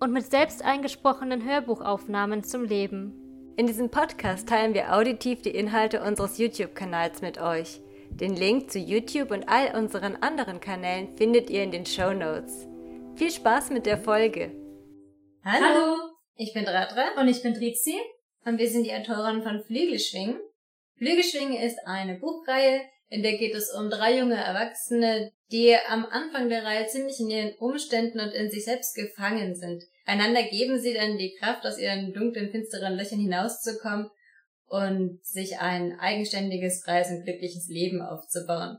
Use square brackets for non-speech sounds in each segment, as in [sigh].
und mit selbst eingesprochenen Hörbuchaufnahmen zum Leben. In diesem Podcast teilen wir auditiv die Inhalte unseres YouTube-Kanals mit euch. Den Link zu YouTube und all unseren anderen Kanälen findet ihr in den Show Notes. Viel Spaß mit der Folge! Hallo, Hallo. ich bin Radra und ich bin Trizi und wir sind die Autoren von Flügelschwingen. Flügelschwingen ist eine Buchreihe, in der geht es um drei junge Erwachsene, die am Anfang der Reihe ziemlich in ihren Umständen und in sich selbst gefangen sind. Einander geben sie dann die Kraft, aus ihren dunklen, finsteren Löchern hinauszukommen und sich ein eigenständiges, freies und glückliches Leben aufzubauen.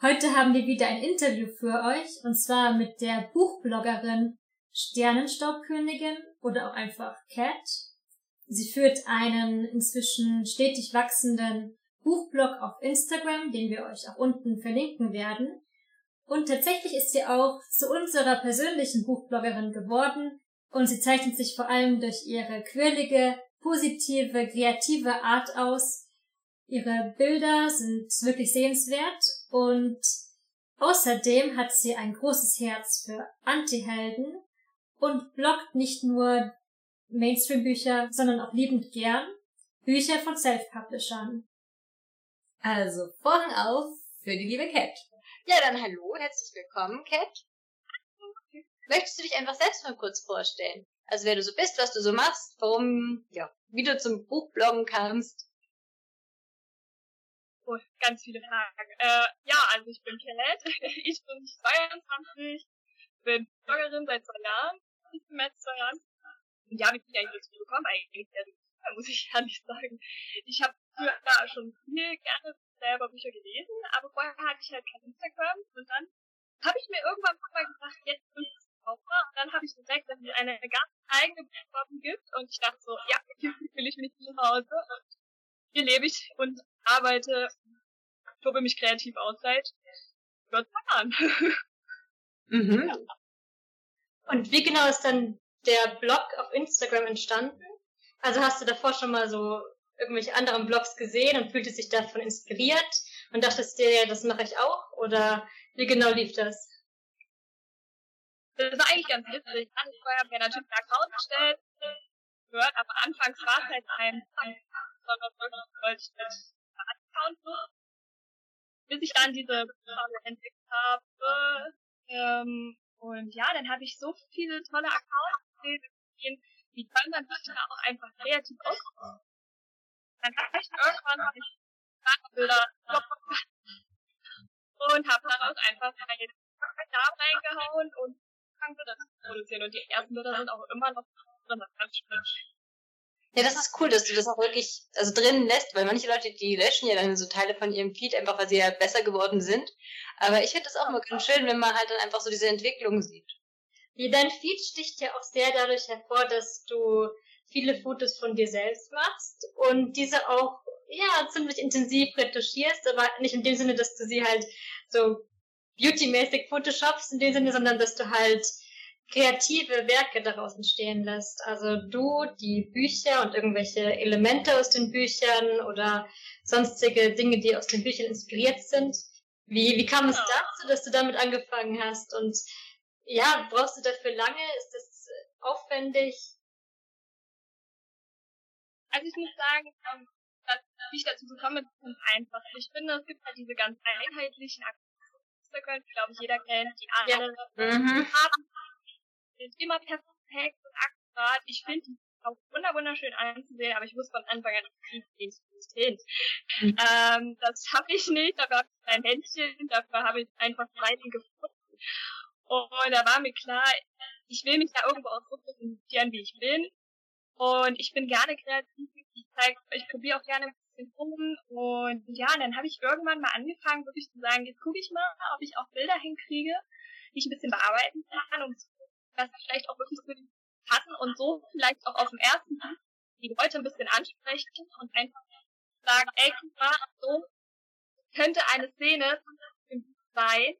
Heute haben wir wieder ein Interview für euch, und zwar mit der Buchbloggerin Sternenstaubkönigin oder auch einfach Cat. Sie führt einen inzwischen stetig wachsenden Buchblog auf Instagram, den wir euch auch unten verlinken werden. Und tatsächlich ist sie auch zu unserer persönlichen Buchbloggerin geworden und sie zeichnet sich vor allem durch ihre quirlige, positive, kreative Art aus. Ihre Bilder sind wirklich sehenswert und außerdem hat sie ein großes Herz für Antihelden und bloggt nicht nur Mainstream-Bücher, sondern auch liebend gern Bücher von Self-Publishern. Also, Vorhang auf für die liebe Cat. Ja, dann hallo, herzlich willkommen, Cat. Möchtest du dich einfach selbst mal kurz vorstellen? Also wer du so bist, was du so machst, warum, ja, wie du zum Buchbloggen kamst. Oh, ganz viele Fragen. Äh, ja, also ich bin Cat, [laughs] ich bin 22, bin Bloggerin seit zwei Jahren, mehr zwei Jahren. Ja, wie bin ich eigentlich dazu gekommen? Eigentlich sehr muss ich [laughs] ehrlich sagen. Ich habe früher schon viel gerne selber Bücher gelesen, aber vorher hatte ich halt kein Instagram und dann habe ich mir irgendwann mal gedacht, jetzt will ich es kaufen und dann habe ich entdeckt, dass es eine ganz eigene Buchform gibt und ich dachte so, ja, hier [laughs] fühle ich mich zu Hause und hier lebe ich und arbeite, tobe mich kreativ aus seit über zwei Jahren. [laughs] Mhm. Ja. Und wie genau ist dann der Blog auf Instagram entstanden? Also hast du davor schon mal so irgendwelche anderen Blogs gesehen und fühlte sich davon inspiriert und dachtest dir, das mache ich auch? Oder wie genau lief das? Das war eigentlich ganz witzig. Vorher habe mir natürlich einen Account gestellt, gehört, aber anfangs war es halt ein, sondern wollte ich einen Account bis ich dann diese Farbe entdeckt habe. Ähm, und ja, dann habe ich so viele tolle Accounts gesehen, wie kann man sich da auch einfach kreativ ausdrücken. Dann habe ich irgendwann hab ich Bilder und habe daraus einfach meine Namen reingehauen und fangen Bilder zu produzieren. Und die ersten Bilder sind auch immer noch drin, das ist ganz schön. Ja, das ist cool, dass du das auch wirklich also drin lässt, weil manche Leute, die löschen ja dann so Teile von ihrem Feed einfach, weil sie ja besser geworden sind. Aber ich finde das auch immer ganz schön, wenn man halt dann einfach so diese Entwicklung sieht. Wie dein Feed sticht ja auch sehr dadurch hervor, dass du viele Fotos von dir selbst machst und diese auch ja ziemlich intensiv retuschierst, aber nicht in dem Sinne, dass du sie halt so beautymäßig photoshopst in dem Sinne, sondern dass du halt kreative Werke daraus entstehen lässt. Also du, die Bücher und irgendwelche Elemente aus den Büchern oder sonstige Dinge, die aus den Büchern inspiriert sind. Wie, wie kam es dazu, dass du damit angefangen hast? Und ja, brauchst du dafür lange? Ist das aufwendig? Also ich muss sagen, ähm, dass ich dazu gekommen bin, ist einfach. Ich finde, es gibt halt diese ganz einheitlichen Aktionen, glaube ich, jeder kennt, die alle mhm. haben, sind immer perfekt und akkurat. Ich finde die auch wunderschön anzusehen, aber ich muss von Anfang an den hin. Mhm. Ähm, das habe ich nicht, dafür habe ich ein Händchen, dafür habe ich einfach Seiten gefunden. Und da war mir klar, ich will mich da irgendwo auch so präsentieren, wie ich bin. Und ich bin gerne kreativ. Ich zeige, ich probiere auch gerne ein bisschen rum. Und ja, dann habe ich irgendwann mal angefangen, wirklich zu sagen, jetzt gucke ich mal, ob ich auch Bilder hinkriege, die ich ein bisschen bearbeiten kann, um was vielleicht auch wirklich für die passen und so vielleicht auch auf dem ersten Blick die Leute ein bisschen ansprechen und einfach sagen, ey, guck mal, so könnte eine Szene sein.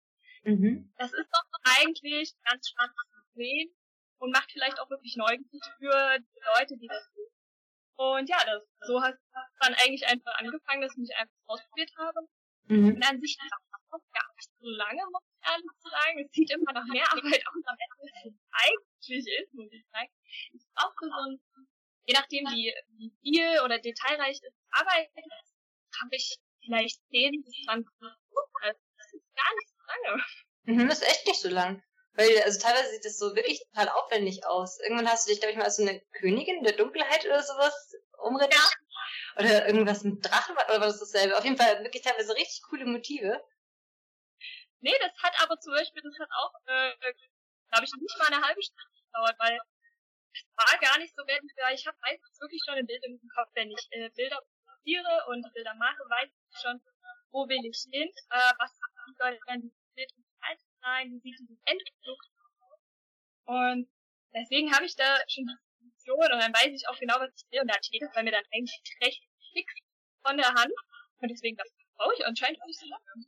Mhm. Das ist doch eigentlich ganz spannend zu sehen und macht vielleicht auch wirklich neugierig für die Leute, die das tun. Und ja, das, so hat dann eigentlich einfach angefangen, dass ich mich einfach ausprobiert habe. Mhm. Und an sich auch gar nicht so lange, muss ich ehrlich sagen. Es sieht immer noch mehr [laughs] Arbeit aus, als es eigentlich ist, muss ich sagen. Ich brauche so ein, je nachdem wie, wie viel oder detailreich es Arbeit ist, habe ich vielleicht 10 bis 20 Minuten. Also das ist gar nicht so lange. Mhm, das ist echt nicht so lang. Weil, also teilweise sieht das so wirklich total aufwendig aus. Irgendwann hast du dich, glaube ich, mal als so eine Königin der Dunkelheit oder sowas umreden. Ja. Oder irgendwas mit Drachen oder war das dasselbe? Auf jeden Fall wirklich teilweise richtig coole Motive. Nee, das hat aber zum Beispiel, das hat auch, äh, glaube ich, nicht mal eine halbe Stunde gedauert, weil es war gar nicht so weil ich habe meistens wirklich schon ein Bild im Kopf, wenn ich äh, Bilder fotografiere und Bilder mache, weiß ich schon, wo will ich hin, äh, was soll dann die Bild sein, wie sieht dieses Endprodukt aus. Und deswegen habe ich da schon die Position und dann weiß ich auch genau, was ich will und dann steht es bei mir dann eigentlich recht fix von der Hand und deswegen das brauche ich anscheinend auch nicht so lange.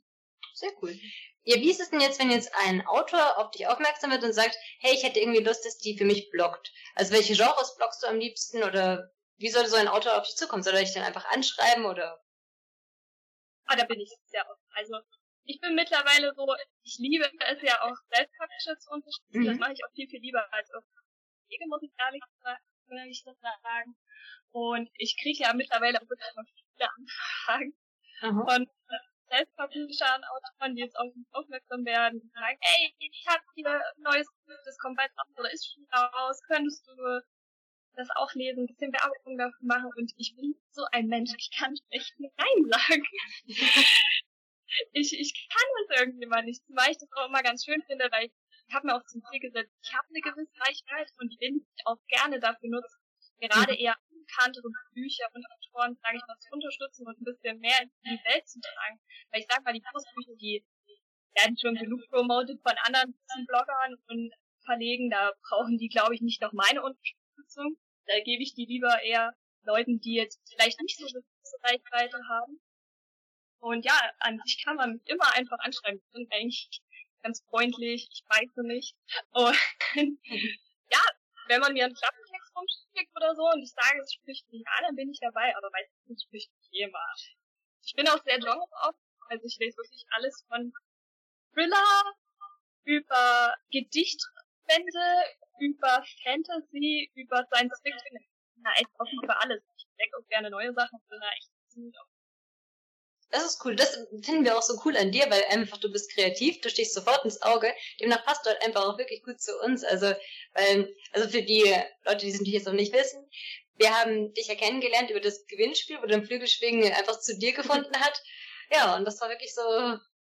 Sehr cool. Ja, wie ist es denn jetzt, wenn jetzt ein Autor auf dich aufmerksam wird und sagt, hey, ich hätte irgendwie Lust, dass die für mich bloggt? Also welche Genres bloggst du am liebsten oder wie sollte so ein Autor auf dich zukommen? Soll er dich dann einfach anschreiben oder? Ah, da bin ich sehr offen. Also ich bin mittlerweile so, ich liebe es ja auch Selbstpublisher zu unterstützen. Mhm. Das mache ich auch viel, viel lieber als auf Wege, muss ich ehrlich sagen. Und ich kriege ja mittlerweile auch wirklich noch viele Anfragen mhm. von Selbstpublishern, Autoren, die jetzt auf uns aufmerksam werden und sagen, ey, ich habe hier ein neues das kommt bald raus oder ist schon raus, könntest du das auch lesen, ein bisschen Werbung dafür machen und ich bin so ein Mensch, ich kann echt Nein sagen. [laughs] ich, ich kann das irgendwie mal nicht, zumal ich das auch immer ganz schön finde, weil ich habe mir auch zum Ziel gesetzt, ich habe eine gewisse Reichweite und die will ich auch gerne dafür nutzen, gerade eher unbekanntere Bücher und Autoren, sage ich mal, zu unterstützen und ein bisschen mehr in die Welt zu tragen. Weil ich sag mal, die Kursbücher, die werden schon genug promoted von anderen Bloggern und Verlegen, da brauchen die, glaube ich, nicht noch meine Unterstützung. Da gebe ich die lieber eher Leuten, die jetzt vielleicht nicht so eine Reichweite haben. Und ja, an sich kann man immer einfach anschreiben. Ich bin eigentlich ganz freundlich, ich weiß nicht. Und [laughs] ja, wenn man mir einen Klappentext rumschickt oder so und ich sage, es spricht mich an, dann bin ich dabei, aber meistens spricht mich jemand. Ich bin auch sehr genre auf, also ich lese wirklich alles von Thriller über Gedichtbände, über Fantasy, über Science Fiction, na echt offen für alles. Ich entdecke auch gerne neue Sachen, bin da echt ziemlich offen. Das ist cool. Das finden wir auch so cool an dir, weil einfach du bist kreativ, du stehst sofort ins Auge. Demnach passt du halt einfach auch wirklich gut zu uns. Also, weil, also für die Leute, die es natürlich jetzt noch nicht wissen, wir haben dich ja kennengelernt über das Gewinnspiel, wo dein Flügelschwingen einfach zu dir gefunden hat. Ja, und das war wirklich so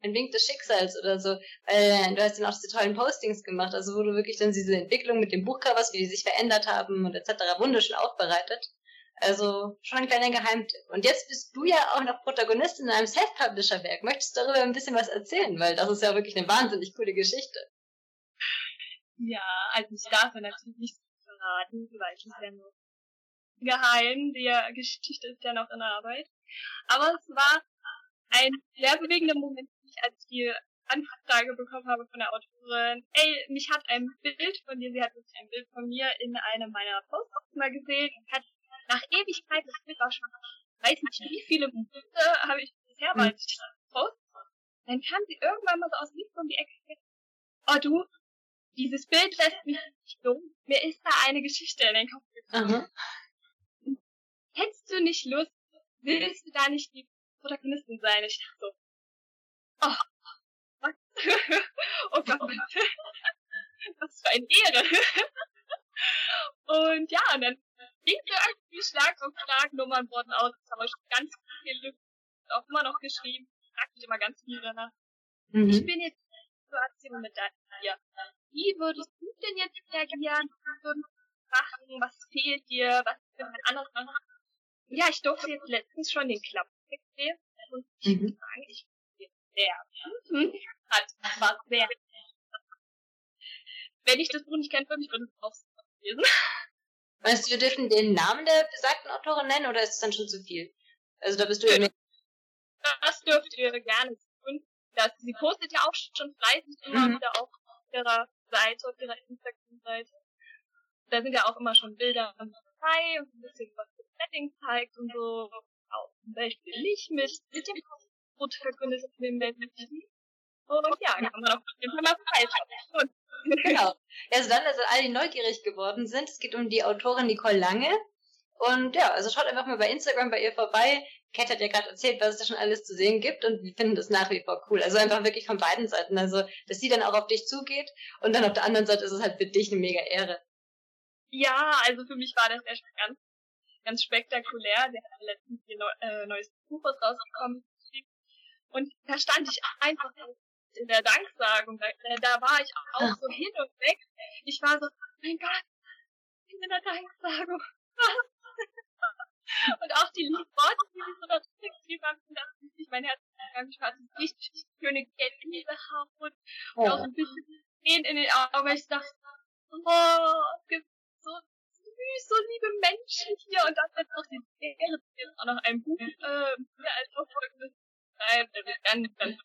ein Wink des Schicksals oder so. Weil du hast dann auch diese tollen Postings gemacht, also wo du wirklich dann diese Entwicklung mit den Buchcovers, wie die sich verändert haben und etc. wunderschön aufbereitet. Also schon ein kleiner Geheimtipp. Und jetzt bist du ja auch noch Protagonistin in einem Self-Publisher-Werk. Möchtest du darüber ein bisschen was erzählen? Weil das ist ja wirklich eine wahnsinnig coole Geschichte. Ja, also ich darf natürlich nicht verraten, weil es ist ja nur geheim. Die Geschichte ist ja noch in der Arbeit. Aber es war ein sehr bewegender Moment, als ich die Anfrage bekommen habe von der Autorin, ey, mich hat ein Bild von dir, sie hat ein Bild von mir in einem meiner Posts mal gesehen und hat nach Ewigkeit, das Bild war schon, weiß nicht wie viele Monate habe ich bisher mal Post. Dann kam sie irgendwann mal so aus links um die Ecke. Oh du, dieses Bild lässt mich nicht dumm. Mir ist da eine Geschichte in den Kopf gekommen. Mhm. Hättest du nicht Lust, willst du da nicht die Protagonistin sein? Ich dachte so, oh, was? [laughs] oh Gott, [laughs] [laughs] was für eine Ehre. Und ja, und dann ging irgendwie Schlag auf Schlag, Nummern wurden ausgetauscht, ganz viele auch immer noch geschrieben, fragt mich immer ganz viel danach. Mhm. Ich bin jetzt in der Situation mit dir. Wie würdest du denn jetzt reagieren? Was würdest du machen? Was fehlt dir? Was könnte man anders machen? Ja, ich durfte jetzt letztens schon den Klapptext lesen und ich mhm. muss sagen, ich bin sehr hat war sehr wenn ich das Buch nicht kenne, würde ich es drauf lesen. Meinst du, wir dürfen den Namen der besagten Autorin nennen oder ist es dann schon zu viel? Also da bist du ja mehr. Das dürft ihr gerne tun. Das, sie postet ja auch schon fleißig immer mhm. wieder auf ihrer Seite, auf ihrer Instagram-Seite. Da sind ja auch immer schon Bilder dabei und ein bisschen was das Setting zeigt und so. Auch zum Beispiel nicht mit, mit dem Protagonisten im Männlichen. Und ja, kann man auf jeden Fall mal vorbeischauen. [laughs] Genau. [laughs] Also dann, also alle, die neugierig geworden sind, es geht um die Autorin Nicole Lange. Und ja, also schaut einfach mal bei Instagram bei ihr vorbei. Kat hat ja gerade erzählt, was es da schon alles zu sehen gibt und wir finden das nach wie vor cool. Also einfach wirklich von beiden Seiten. Also, dass sie dann auch auf dich zugeht und dann auf der anderen Seite ist es halt für dich eine mega Ehre. Ja, also für mich war das echt ganz, ganz spektakulär. Der hat letztens ihr äh, neues Buch rausgekommen. Und da stand ich einfach in der Danksagung. Da, da war ich auch so hin und weg. Ich war so, mein Gott, in der Danksagung. und auch die lieben Worte, die sie so da geschrieben haben, das ist nicht mein Herz. Ich war so richtig schöne Gänsehaut und oh. auch ein bisschen Tränen in den Augen. Ich dachte, oh, es gibt so süß, so liebe Menschen hier und das jetzt noch die Ehre, jetzt auch noch ein Buch äh, mir als Verfolgendes schreiben. Also ganz, ganz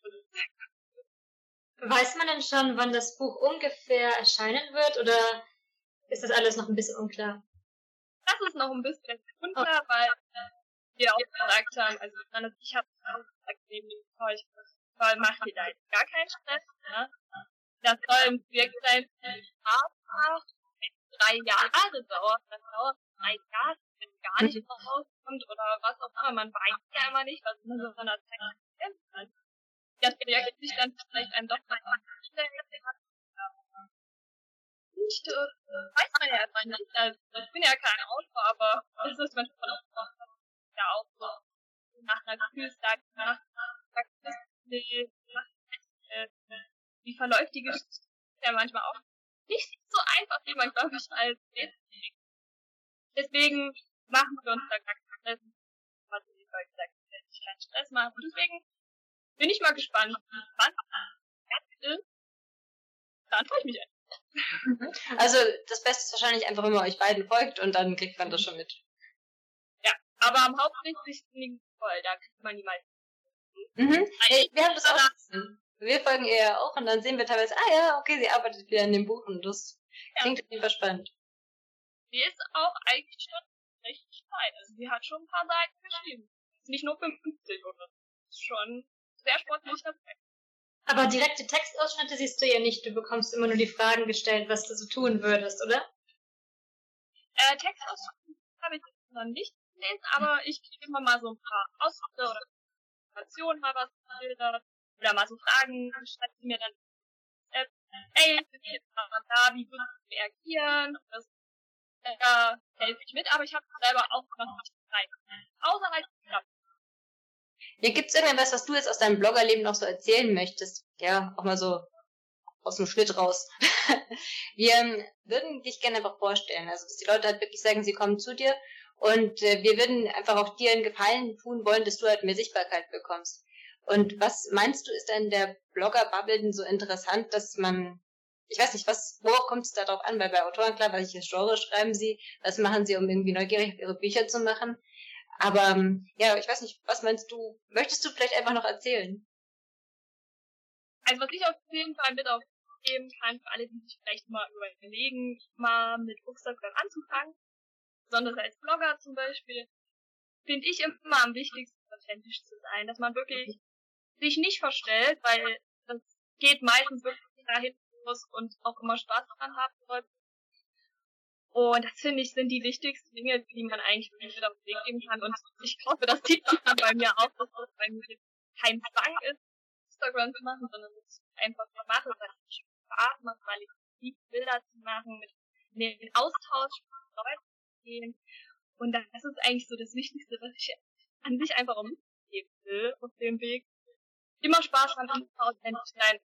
Weiß man denn schon, wann das Buch ungefähr erscheinen wird oder ist das alles noch ein bisschen unklar? Das ist noch ein bisschen unklar, oh. weil äh, wir auch gesagt haben, also ich habe auch gesagt, neben dem Zeug, weil macht ihr da jetzt gar keinen Stress, ne? Das soll ein Projekt sein, Spaß macht, drei Jahre dauert, das dauert drei Jahre, wenn gar nicht rauskommt oder was auch immer, man weiß ja immer nicht, was in so einer Zeit das Projekt sich dann vielleicht einem doch mal anstellen nicht, äh, weiß man ja einfach nicht. Also, ich bin ja kein Autor, aber es ist manchmal auch ja auch so nach einer Gefühlslage, nach nee, äh, wie verläuft die Geschichte ja manchmal auch nicht so einfach, wie man, glaube ich, als Deswegen machen wir uns da gar keinen Stress. Was ich gesagt keinen Stress machen. Und deswegen bin ich mal gespannt, wann. Dann freue ich mich einfach. [laughs] Also das Beste ist wahrscheinlich einfach, wenn man euch beiden folgt und dann kriegt man das schon mit. Ja, aber am hauptsächlichen voll, da kriegt man die meisten. Mhm. Hey, wir haben das auch. Wir folgen ihr ja auch und dann sehen wir teilweise, ah ja, okay, sie arbeitet wieder in dem Buch und das ja. klingt auf jeden Fall spannend. Sie ist auch eigentlich schon recht weit. Also sie hat schon ein paar Seiten geschrieben. Nicht nur 50 oder? Schon sehr sportlicher Aber direkte Textausschnitte siehst du ja nicht. Du bekommst immer nur die Fragen gestellt, was du so tun würdest, oder? Äh, Textausschnitte habe ich noch nicht gelesen, aber ich kriege immer mal so ein paar Ausschnitte oder Informationen, mal was Bilder oder mal so Fragen, schreibt sie mir dann äh, ey, da, wie würdest du reagieren? Das, äh, da helfe ich mit, aber ich habe selber auch noch nicht Zeit. Außer halt, ja, gibt's irgendwas, was du jetzt aus deinem Bloggerleben noch so erzählen möchtest? Ja, auch mal so aus dem Schnitt raus. [laughs] wir ähm, würden dich gerne einfach vorstellen. Also, dass die Leute halt wirklich sagen, sie kommen zu dir und äh, wir würden einfach auch dir einen Gefallen tun wollen, dass du halt mehr Sichtbarkeit bekommst. Und was meinst du, ist denn der Blogger-Bubble denn so interessant, dass man, ich weiß nicht, was, worauf kommt es da drauf an? Weil bei Autoren, klar, welches Genre schreiben sie, was machen sie, um irgendwie neugierig auf ihre Bücher zu machen. Aber ähm, ja, ich weiß nicht, was meinst du? Möchtest du vielleicht einfach noch erzählen? Also was ich auf jeden Fall mit aufgeben kann, für alle, die sich vielleicht mal überlegen, mal mit Instagram anzufangen, besonders als Blogger zum Beispiel, finde ich immer am wichtigsten, authentisch zu sein, dass man wirklich sich nicht verstellt, weil das geht meistens wirklich dahin muss und auch immer Spaß daran haben sollte, und das finde ich sind die wichtigsten Dinge, die man eigentlich mit auf den Weg geben kann. Und ich hoffe, das sieht man bei mir auch, dass das bei mir kein Zwang ist, Instagram zu machen, sondern ich einfach mal mache, weil es Spaß macht, liebe, Bilder zu machen, mit den Austausch mit Leuten zu gehen. Und das ist eigentlich so das Wichtigste, was ich an sich einfach umgeben will auf dem Weg. Immer Spaß immer authentisch sein.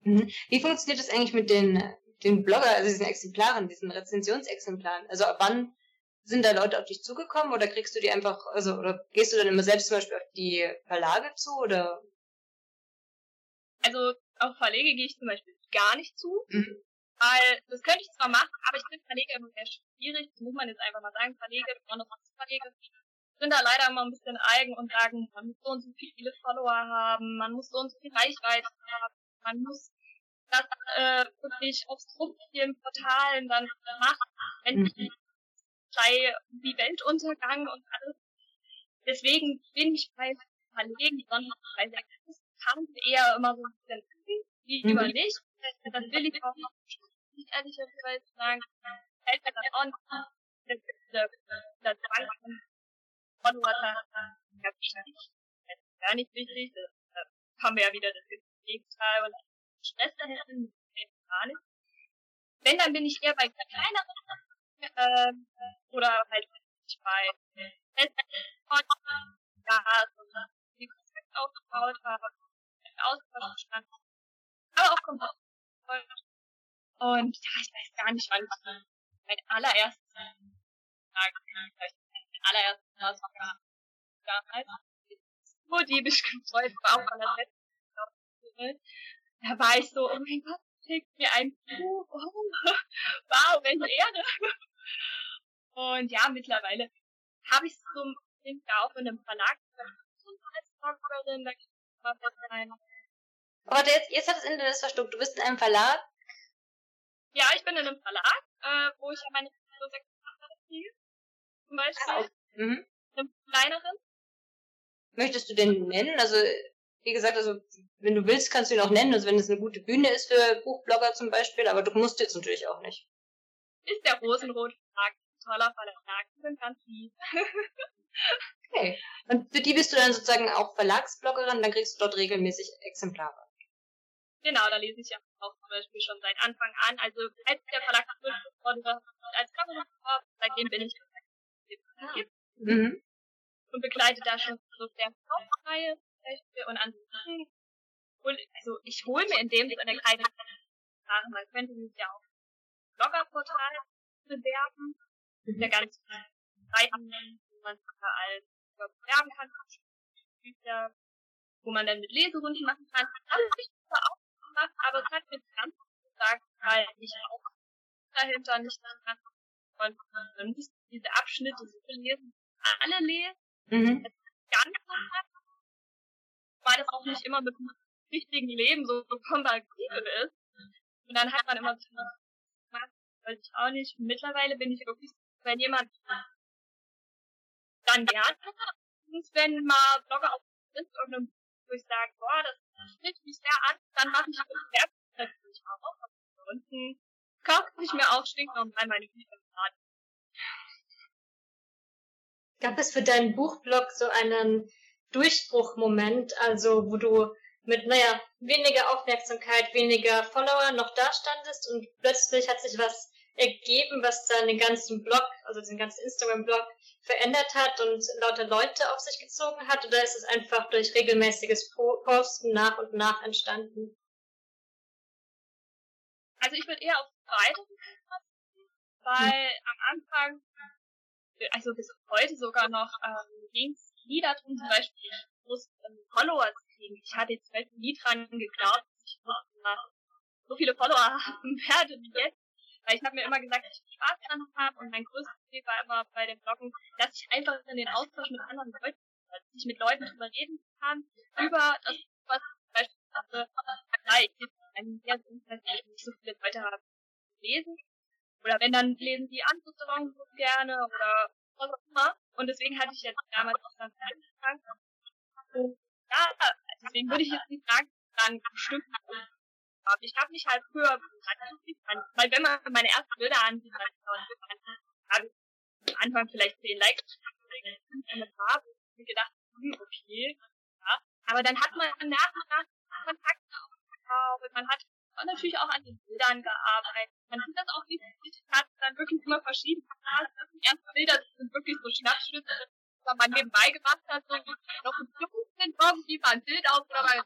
Mhm. Wie funktioniert das eigentlich mit den den Blogger, also diesen Exemplaren, diesen Rezensionsexemplaren? Also ab wann sind da Leute auf dich zugekommen oder kriegst du die einfach, also oder gehst du dann immer selbst zum Beispiel auf die Verlage zu oder? Also auf Verlege gehe ich zum Beispiel gar nicht zu. Mhm. Weil das könnte ich zwar machen, aber ich finde Verleger immer sehr schwierig. Das muss man jetzt einfach mal sagen. Verleger, besonders Verleger, sind da leider immer ein bisschen eigen und sagen, man muss so und so viele Follower haben, man muss so und so viel Reichweite haben, man muss das äh, wirklich auf so vielen Portalen dann machen, wenn mhm. die sei wie Weltuntergang und alles. Deswegen bin ich bei Verlegen, sondern bei der Kampf eher immer so ein bisschen lieber mhm. nicht. Das will ich auch nicht ehrlicherweise sagen. Fällt mir dann auch nicht. Der Zwang Follower ja wichtig. Das ist gar nicht wichtig. Da haben wir ja wieder das Gegenteil und Stress daher gar nicht. Wenn, dann bin ich eher bei kleineren ähm, oder halt bei Gas oder die Konzept aufgebaut habe, Austausch stand, aber auch Kontakt. Und ja, ich weiß gar nicht, wann ich mein allererstes Tag, vielleicht mein allererstes Mal war damals, so diebisch gefreut war, auch an der letzten Da war ich so, oh mein Gott, kriegt mir ein Buch, oh, [laughs] wow, welche Ehre. Und ja, mittlerweile habe ich so sind ja auch in einem Verlag als Bloggerin, da gibt es was rein. Aber jetzt, jetzt hat das Internet verstuckt. Du bist in einem Verlag? Ja, ich bin in einem Verlag, äh, wo ich ja meine so sechs kriege. Zum Beispiel. Ah, okay. mhm. Einem kleineren. Möchtest du den nennen? Also, wie gesagt, also, wenn du willst, kannst du ihn auch nennen, also wenn es eine gute Bühne ist für Buchblogger zum Beispiel, aber du musst jetzt natürlich auch nicht. Ist der Rosenrot Verlag. Toller Verlag. Sind ganz lieb. [laughs] Okay. Und für die bist du dann sozusagen auch Verlagsbloggerin, dann kriegst du dort regelmäßig Exemplare. Genau, da lese ich ja auch zum Beispiel schon seit Anfang an. Also als der Verlag gegründet wurde, als Bloggerin seitdem bin ich mhm. und begleite da schon so der Hauptreihe und ansonsten also ich hole mir in dem Sinne keine Sachen, man könnte mich ja auch Bloggerportal bewerben. Das ist ja ganz breiten man überall bewerben kann, Bücher, wo man dann mit Leserunden machen kann. Das habe ich zwar auch gemacht, aber es hat mir ganz gesagt, weil ich auch dahinter nicht dran und dann musste diese Abschnitte so lesen, alle lesen, mhm. ganz hat, weil das auch nicht immer mit dem richtigen Leben so [laughs] kompatibel ist. Und dann hat man immer so gemacht, weiß ich auch nicht. Mittlerweile bin ich wirklich, wenn jemand dann gerne. Wenn mal Blogger auf sind und wo ich sage, boah, das spricht mich sehr an, dann mache ich das natürlich auch. Ansonsten kaufe ich mir auch stinknormal meine Bücher gerade. Gab es für deinen Buchblog so einen Durchbruchmoment, also wo du mit, naja, weniger Aufmerksamkeit, weniger Follower noch da standest und plötzlich hat sich was ergeben, was deinen ganzen Blog, also den ganzen Instagram-Blog verändert hat und lauter Leute auf sich gezogen hat? Oder ist es einfach durch regelmäßiges Posten nach und nach entstanden? Also ich würde eher auf beide weil hm. am Anfang, also bis heute sogar noch, ähm, ging es nie darum, zum Beispiel groß ähm, Follower kriegen. Ich hatte jetzt halt nie dran geglaubt, dass ich so viele Follower [laughs] haben werde wie jetzt. Weil ich habe mir immer gesagt, dass ich Spaß daran habe und mein größtes Ziel war immer bei dem Bloggen, dass ich einfach in den Austausch mit anderen Leuten, dass ich mit Leuten drüber reden kann, über das, was beispielsweise ich jetzt einen sehr Umfeld, ich nicht so viele Leute habe lesen. Oder wenn, dann lesen die andere so gerne oder was auch immer. Und deswegen hatte ich jetzt damals auch dann angefangen. Und ja, deswegen würde ich jetzt nicht sagen, dann bestimmt habe. Ich habe mich halt früher weil wenn man meine ersten Bilder ansieht, dann habe ich am Anfang vielleicht 10 Likes Kommentare und gedacht, hm, okay, ja. Aber dann hat man nach und nach Kontakte aufgebaut, man hat natürlich auch an den Bildern gearbeitet. Man sieht das auch nicht, hat dann wirklich immer verschieden. Die ersten Bilder sind wirklich so Schnappschnitte, was man nebenbei gemacht hat, so noch ein bisschen irgendwie mal ein Bild mal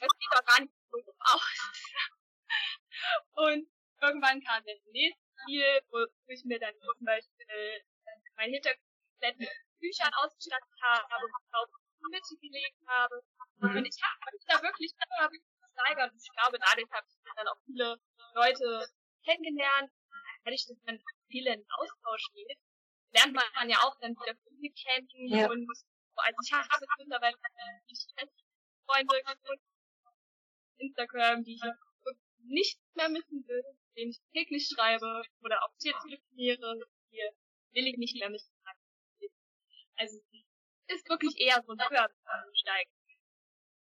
das sieht doch gar nicht so aus. Und irgendwann kam das nächste Spiel, wo ich mir dann zum Beispiel äh, mein Hintergrund mit Büchern ausgestattet habe, und auf die Mitte gelegt habe. Mhm. Und ich habe mich da wirklich steigern. Und ich glaube, dadurch habe ich dann auch viele Leute kennengelernt, dadurch, dass man viele in Austausch geht, lernt man ja auch dann wieder Physik kennen ja. und also ich habe mittlerweile Freunde Instagram, die ich nicht mehr missen will, denen ich täglich schreibe oder auch hier telefoniere, hier will ich nicht mehr missen. Also ist wirklich eher so ein Höhersteigen.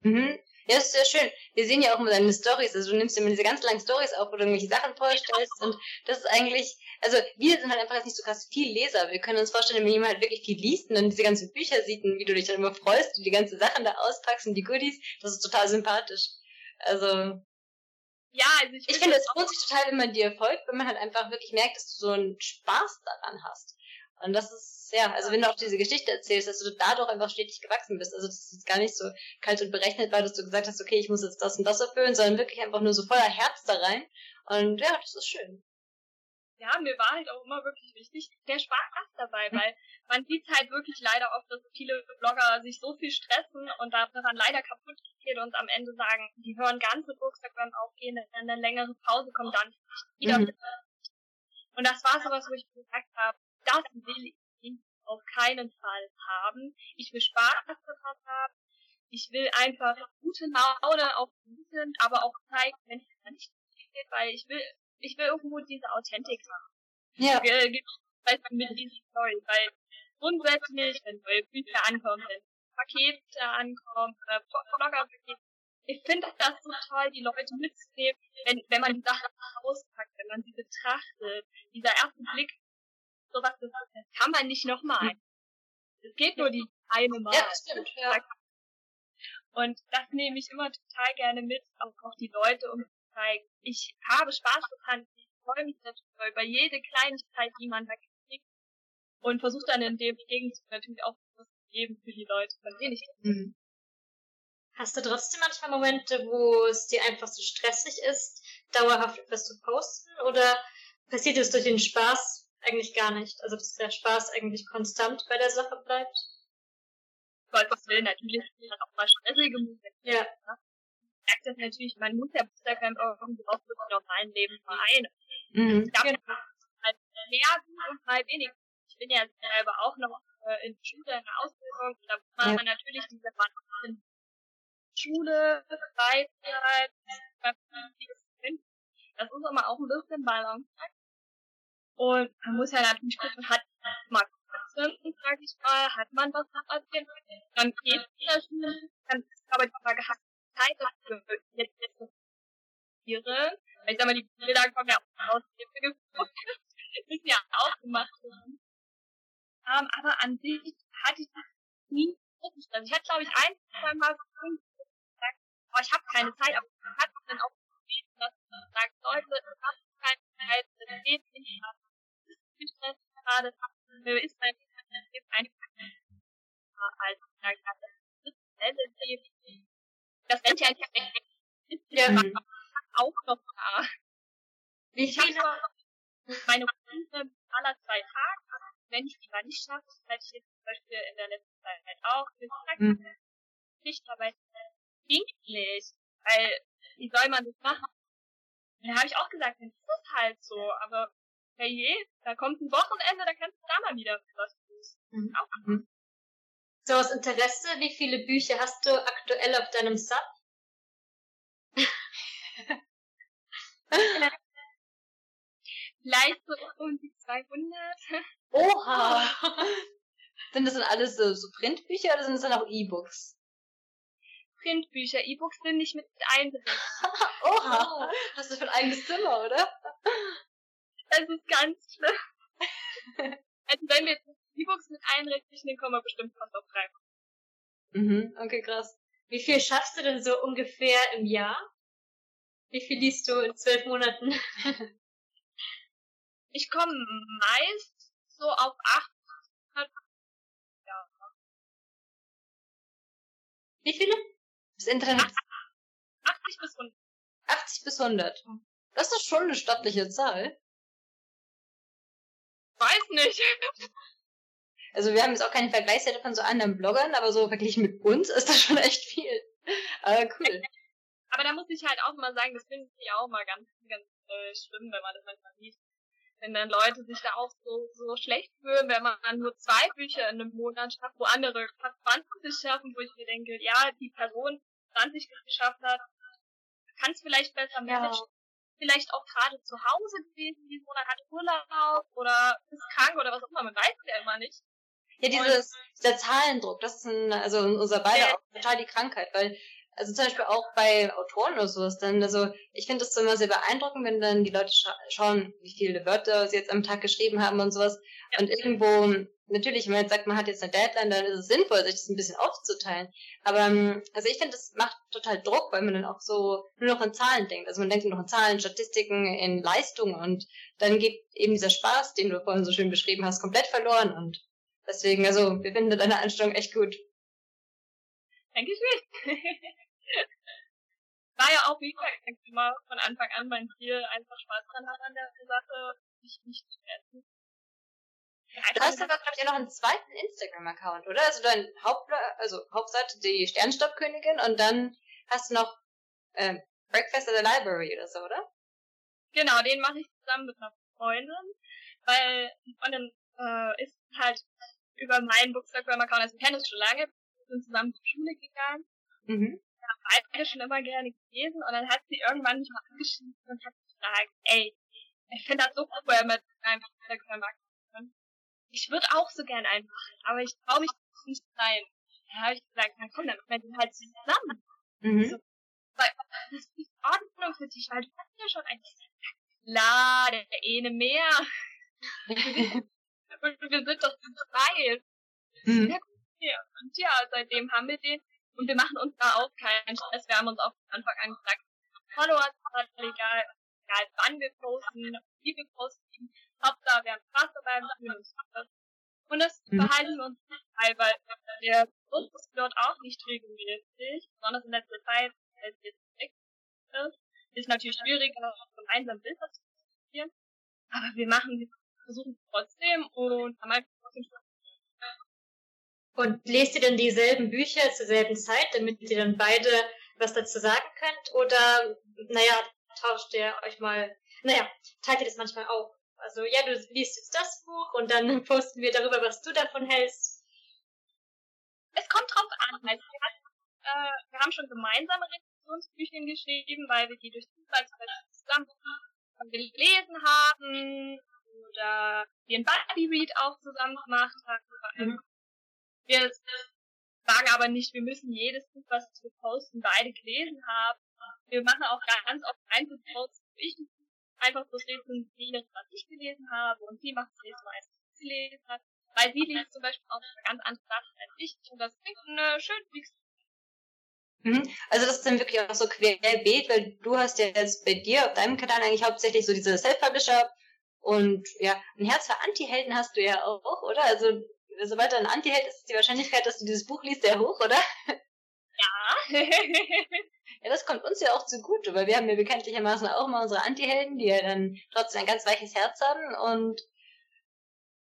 Mhm. Ja, das ist sehr schön. Wir sehen ja auch immer deine Stories. Also du nimmst immer diese ganz langen Stories auf, wo du irgendwelche Sachen vorstellst. Und das ist eigentlich, also wir sind halt einfach jetzt nicht so krass viel Leser. Wir können uns vorstellen, wenn jemand halt wirklich viel liest und dann diese ganzen Bücher sieht und wie du dich dann immer freust und die ganzen Sachen da auspackst und die Goodies, das ist total sympathisch. Also. Ja, also ich, ich finde, es lohnt sich total, wenn man dir folgt, wenn man halt einfach wirklich merkt, dass du so einen Spaß daran hast. Und das ist, ja, also wenn du auch diese Geschichte erzählst, dass du dadurch einfach stetig gewachsen bist. Also das ist gar nicht so kalt und berechnet war, dass du gesagt hast, okay, ich muss jetzt das und das erfüllen, sondern wirklich einfach nur so voller Herz da rein. Und ja, das ist schön. Ja, mir war halt auch immer wirklich wichtig, der Spaß dabei, weil man sieht halt wirklich leider oft, dass viele Blogger sich so viel stressen und daran leider kaputt geht und am Ende sagen, die hören ganze Bookstagram auf, gehen in eine längere Pause, kommen dann wieder. Mhm. Und das war sowas, wo ich gesagt habe, das will ich auf keinen Fall haben. Ich will Spaß daran haben. Ich will einfach gute Laune auf sind, aber auch zeigen, wenn es nicht geht, weil ich will, ich will irgendwo diese Authentik haben. Ja. Weil mit dieser Story, weil grundsätzlich, wenn neue Bücher ankommen, wenn Pakete ankommen, äh, Blogger ich finde das so toll, die Leute mitzunehmen, wenn, wenn man die Sachen auspackt, wenn man sie betrachtet. Dieser erste Blick sowas, das kann man nicht nochmal. Es geht nur die eine Mal. Ja, stimmt, ja. Und das nehme ich immer total gerne mit, auch, auch die Leute, um zu zeigen, ich habe Spaß daran, ich freue mich darüber, über jede Kleinigkeit, die man da kriegt. Und versuche dann in dem Gegenzug natürlich auch was zu geben für die Leute, von denen ich das mhm. Hast du trotzdem manchmal Momente, wo es dir einfach so stressig ist, dauerhaft etwas zu posten? Oder passiert es durch den Spaß eigentlich gar nicht. Also dass der Spaß eigentlich konstant bei der Sache bleibt. Gottes Willen, natürlich auch mal stressige Momente. Ja. Ich merke das natürlich, man muss ja Instagram irgendwie auch das normalen Leben vereinen. Mhm. Ich glaube, genau. halt mehr und mal weniger. Ich bin ja selber auch noch äh, in Schule, in der Ausbildung, da muss man ja. natürlich diese Balance Schule, Freizeit, das ist immer auch ein bisschen Balance. Und man muss ja natürlich gucken, hat man Konzerten, sag ich mal, hat man was nach Asien, dann geht das nicht, dann ist aber die Frage, hat Zeit dafür, jetzt jetzt weil ich sag mal, die Bilder kommen ja auch aus dem müssen ja auch gemacht werden. Um, aber an sich hatte ich das nie wirklich. Also ich hatte, glaube ich, ein, zwei Mal gesagt, oh, ich habe keine Zeit, aber ich hatte dann auch dass man sagt, Leute, ich habe keine Zeit, das geht nicht, Stress gerade ist mein eine als das Ende ist ja auch noch da. Ich habe meine Routine aller zwei Tage, wenn ich die mal nicht schaffe, hätte ich jetzt zum Beispiel in der letzten Zeit auch gesagt, mhm. nicht, aber nicht, weil wie soll man das machen? Dann habe ich auch gesagt, dann ist es halt so, aber hey je, da kommt ein Wochenende, da kannst du da mal wieder was tun. Mhm. So aus Interesse, wie viele Bücher hast du aktuell auf deinem Sub? Vielleicht so um die 200. Oha! sind das dann alles so, so Printbücher oder sind das dann auch E-Books? Printbücher, E-Books sind nicht mit einberechnet. [laughs] Oha! Hast du schon ein eigenes Zimmer, oder? Das ist ganz schlimm. [laughs] also wenn wir E-Books mit einrechnen, kommen wir bestimmt fast auf drei. Mhm, okay, krass. Wie viel schaffst du denn so ungefähr im Jahr? Wie viel liest du in zwölf Monaten? [laughs] ich komme meist so auf 800 ja. Wie viele? Das Internet? 80 bis 100. 80 bis 100. Das ist schon eine stattliche Zahl. Weiß nicht. [laughs] Also wir haben jetzt auch keine Vergleichswerte von so anderen Bloggern, aber so verglichen mit uns ist das schon echt viel. Aber cool. Aber da muss ich halt auch mal sagen, das finde ich auch mal ganz, ganz äh, schlimm, wenn man das manchmal sieht. Wenn dann Leute sich da auch so, so schlecht fühlen, wenn man nur zwei Bücher in einem Monat schafft, wo andere fast 20 schaffen, wo ich mir denke, ja, die Person 20 geschafft hat, kann es vielleicht besser managen. Ja. Vielleicht auch gerade zu Hause gewesen diesen Monat, hat Urlaub oder ist krank oder was auch immer, man weiß ja immer nicht. Ja, dieses, dieser Zahlendruck, das ist ein, also unser beide ja. auch total die Krankheit, weil also zum Beispiel auch bei Autoren oder sowas dann, also ich finde das immer sehr beeindruckend, wenn dann die Leute scha schauen, wie viele Wörter sie jetzt am Tag geschrieben haben und sowas. Ja. Und irgendwo, natürlich, wenn man jetzt sagt, man hat jetzt eine Deadline, dann ist es sinnvoll, sich das ein bisschen aufzuteilen. Aber ähm, also ich finde, das macht total Druck, weil man dann auch so nur noch in Zahlen denkt. Also man denkt nur noch in Zahlen, Statistiken, in Leistungen und dann geht eben dieser Spaß, den du vorhin so schön beschrieben hast, komplett verloren und deswegen, also wir finden deine Einstellung echt gut. Dankeschön. [laughs] war ja auch, wie gesagt, immer von Anfang an mein Ziel, einfach Spaß dran haben an der Sache, sich nicht zu essen. Du hast aber, glaube ich, noch einen zweiten Instagram-Account, oder? Also dein Haupt, also Hauptseite die Sternstoppkönigin und dann hast du noch ähm, Breakfast at the Library oder so, oder? Genau, den mache ich zusammen mit einer Freundin, weil die Freundin äh, ist halt über meinen Bookstagram-Account, also wir kennen uns schon lange, wir sind zusammen zur Schule gegangen. Mhm habe beide schon immer gerne gelesen und dann hat sie irgendwann mich mal angeschrieben und hat gesagt, ey, ich finde das so cool mit einem Instagram Ich würde auch so gerne einen machen, aber ich traue mich nicht rein. Da habe ich gesagt, na komm, dann machen wir halt zusammen. Mhm. So, weil, das ist in Ordnung für dich, weil du hast ja schon ein Klar, der eine mehr. [laughs] und wir sind doch zu drei. Mhm. Ja, und ja, seitdem haben wir den und wir machen uns da auch keinen Stress. Wir haben uns auch von Anfang an gesagt, Follower ist egal, egal wann wir posten, wie wir posten. Hauptsache, wir haben Spaß dabei, wir uns Spaß. Und das mhm. verhalten wir uns bei, weil wir posten dort auch nicht regelmäßig, besonders in letzter Zeit, weil es jetzt weg ist. Ist natürlich schwieriger, gemeinsam Bilder zu postieren. Aber wir machen, wir versuchen es trotzdem und haben einfach trotzdem Spaß und lest ihr denn dieselben Bücher zur selben Zeit, damit ihr dann beide was dazu sagen könnt? Oder, naja, tauscht ihr euch mal, naja, teilt ihr das manchmal auch? Also, ja, du liest jetzt das Buch und dann [laughs] posten wir darüber, was du davon hältst. Es kommt drauf an. Also, wir, hatten, äh, wir haben schon gemeinsame Rezessionsbücher geschrieben, weil wir die durch Zufall zusammen gelesen haben oder wir ein Buddy Read auch zusammen gemacht haben. Mhm. Wir sagen aber nicht, wir müssen jedes Buch, was wir posten, beide gelesen haben. Wir machen auch ganz oft Einzelposts, wo ich einfach so rezensiere, was ich gelesen habe und sie macht es was gelesen hat. Weil sie liest zum Beispiel auch ganz andere Sache als ich und das klingt eine schöne Mix. Mhm. Also das ist dann wirklich auch so querbeet, weil du hast ja jetzt bei dir auf deinem Kanal eigentlich hauptsächlich so diese Self-Publisher und ja, ein Herz für Anti-Helden hast du ja auch, oder? Also sobald du ein Anti-Held ist, ist die Wahrscheinlichkeit, dass du dieses Buch liest, sehr hoch, oder? Ja. [laughs] ja, das kommt uns ja auch zugute, weil wir haben ja bekanntlichermaßen auch immer unsere Anti-Helden, die ja dann trotzdem ein ganz weiches Herz haben und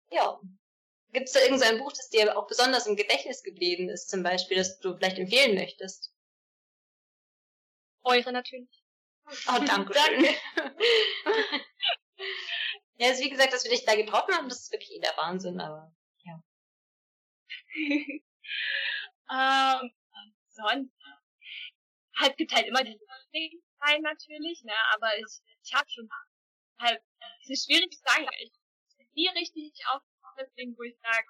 ja. Gibt es da irgendein Buch, das dir auch besonders im Gedächtnis geblieben ist, zum Beispiel, das du vielleicht empfehlen möchtest? Eure natürlich. Oh, danke. [laughs] danke. ja, ist wie gesagt, dass wir dich da getroffen haben, das ist wirklich eh der Wahnsinn, aber [laughs] ähm, sonst halt gibt halt immer die Regeln natürlich, ne, aber ich, ich habe schon halt, es ist schwierig zu sagen, ich bin nie richtig auf deswegen, wo ich sage,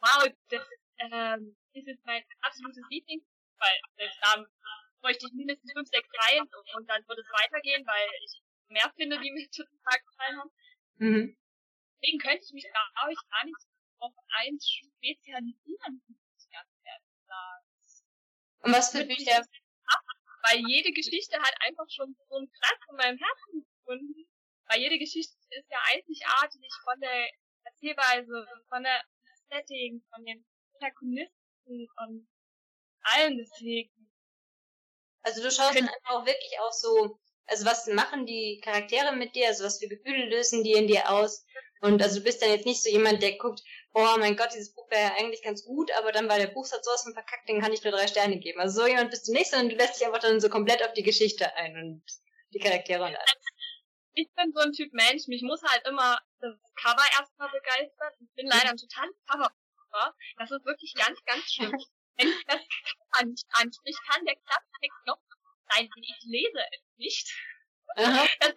wow, das ähm, ist jetzt mein absolutes Lieblings, weil da bräuchte ich mindestens fünf, sechs Reihen und dann würde es weitergehen, weil ich mehr finde, die mir [laughs] total gefallen haben. Mhm. Deswegen könnte ich mich, glaube ich, gar nicht auf eins spezialisieren, muss ich ganz ehrlich sagen. Und was für Bücher? Weil jede Geschichte hat einfach schon so einen Platz in meinem Herzen gefunden. Weil jede Geschichte ist ja einzigartig von der Erzählweise, von der Setting, von den Protagonisten und allem deswegen. Also du schaust dann einfach auch wirklich auch so, also was machen die Charaktere mit dir, also was für Gefühle lösen die in dir aus Und also du bist dann jetzt nicht so jemand, der guckt, oh mein Gott, dieses Buch wäre ja eigentlich ganz gut, aber dann war der Buchsatz sowas von verkackt, den kann ich nur drei Sterne geben. Also so jemand bist du nicht, sondern du lässt dich einfach dann so komplett auf die Geschichte ein und die Charaktere und alles. Ich bin so ein Typ Mensch, mich muss halt immer das Cover erstmal begeistern. Ich bin leider ein totales Cover. Das ist wirklich ganz, ganz schlimm. [laughs] Wenn ich das anspricht, kann der Klapptext noch sein, ich lese es nicht. Das,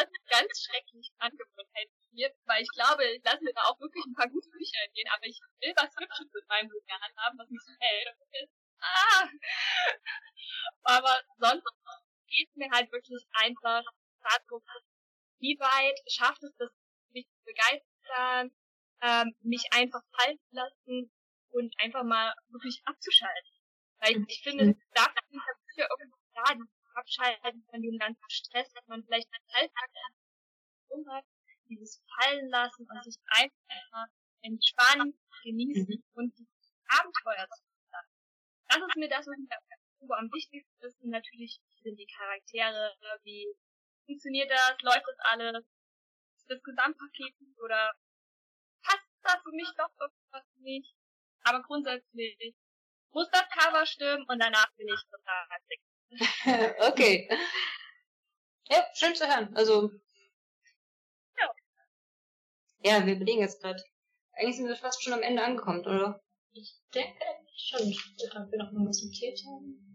das ist ganz schrecklich hier, weil ich glaube, ich lasse mir da auch wirklich ein paar gute Bücher entgehen, aber ich will was Hübsches in meinem Buch haben, was mich so hält. Ist, ah. Aber sonst geht es mir halt wirklich einfach darum, wie weit schafft es das, mich zu begeistern, ähm, mich einfach fallen zu lassen und einfach mal wirklich abzuschalten. Weil ich finde, dafür sind ja Bücher irgendwo da, abschalten von dem ganzen Stress, dass man vielleicht einen Alltag hat, dieses Fallen lassen und sich einfach entspannen, genießen und die Abenteuer zu lassen. Das ist mir das, was mir am wichtigsten ist und natürlich sind die Charaktere, wie funktioniert das, läuft das alles, das Gesamtpaket oder passt das für mich doch was nicht. Aber grundsätzlich muss das Cover stimmen und danach bin ich total sick. [laughs] okay. Ja, schön zu hören. Also. Ja. Wir überlegen jetzt gerade. Eigentlich sind wir fast schon am Ende angekommen, oder? Ich denke schon. Ob wir noch was notiert haben.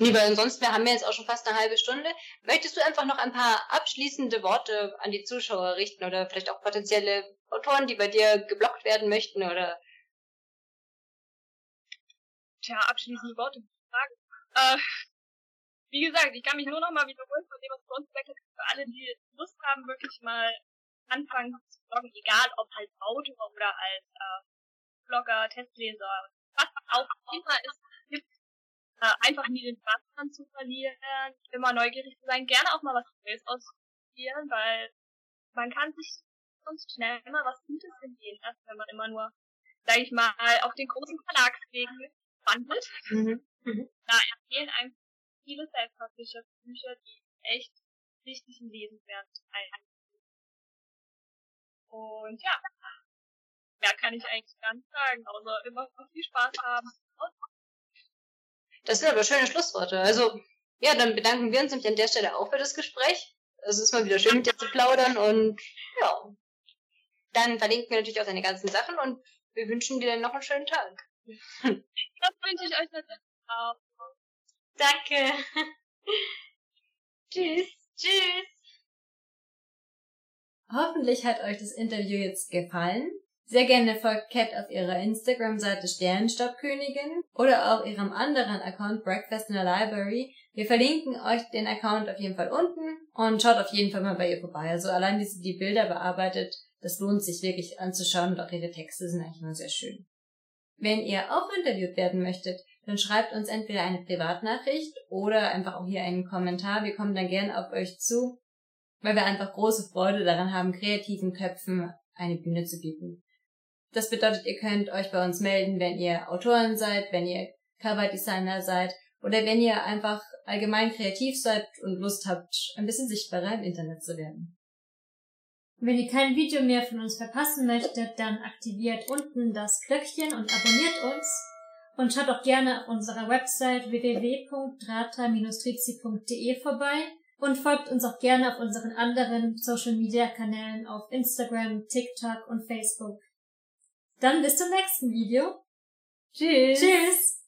Nee, weil ansonsten, wir haben ja jetzt auch schon fast eine halbe Stunde. Möchtest du einfach noch ein paar abschließende Worte an die Zuschauer richten oder vielleicht auch potenzielle Autoren, die bei dir geblockt werden möchten oder? Tja, abschließende Worte. Fragen. Äh, wie gesagt, ich kann mich nur noch mal wiederholen von dem, was bei uns gesagt hat. Für alle, die Lust haben, wirklich mal anfangen zu bloggen, egal ob als Autor oder als äh, Blogger, Testleser, was auch immer es gibt, äh, einfach nie den Spaß dran zu verlieren, immer neugierig zu sein, gerne auch mal was Neues auszuprobieren, weil man kann sich sonst schnell immer was Gutes entgehen lassen, wenn man immer nur, sag ich mal, auf den großen Verlagswegen wandelt. Mhm. Mhm. Da empfehlen einem viele selbstverpflichtete Bücher, die echt richtig Lesenswert ein. Und ja, mehr kann ich eigentlich gar nicht sagen, außer immer viel Spaß haben. Das sind aber schöne Schlussworte. Also, ja, dann bedanken wir uns nämlich an der Stelle auch für das Gespräch. Es ist mal wieder schön mit dir zu plaudern und ja. Dann verlinken wir natürlich auch deine ganzen Sachen und wir wünschen dir dann noch einen schönen Tag. Das wünsche ich euch natürlich auch. Danke. [laughs] Tschüss. Tschüss. Hoffentlich hat euch das Interview jetzt gefallen. Sehr gerne folgt Cat auf ihrer Instagram-Seite Sternenstaubkönigin oder auch ihrem anderen Account Breakfast in the Library. Wir verlinken euch den Account auf jeden Fall unten und schaut auf jeden Fall mal bei ihr vorbei. Also allein wie sie die Bilder bearbeitet, das lohnt sich wirklich anzuschauen und auch ihre Texte sind eigentlich immer sehr schön. Wenn ihr auch interviewt werden möchtet, dann schreibt uns entweder eine Privatnachricht oder einfach auch hier einen Kommentar. Wir kommen dann gerne auf euch zu, weil wir einfach große Freude daran haben, kreativen Köpfen eine Bühne zu bieten. Das bedeutet, ihr könnt euch bei uns melden, wenn ihr Autoren seid, wenn ihr Coverdesigner seid oder wenn ihr einfach allgemein kreativ seid und Lust habt, ein bisschen sichtbarer im Internet zu werden. Wenn ihr kein Video mehr von uns verpassen möchtet, dann aktiviert unten das Glöckchen und abonniert uns. Und schaut auch gerne auf unserer Website www.drata-trizi.de vorbei und folgt uns auch gerne auf unseren anderen Social Media Kanälen auf Instagram, TikTok und Facebook. Dann bis zum nächsten Video. Tschüss. Tschüss.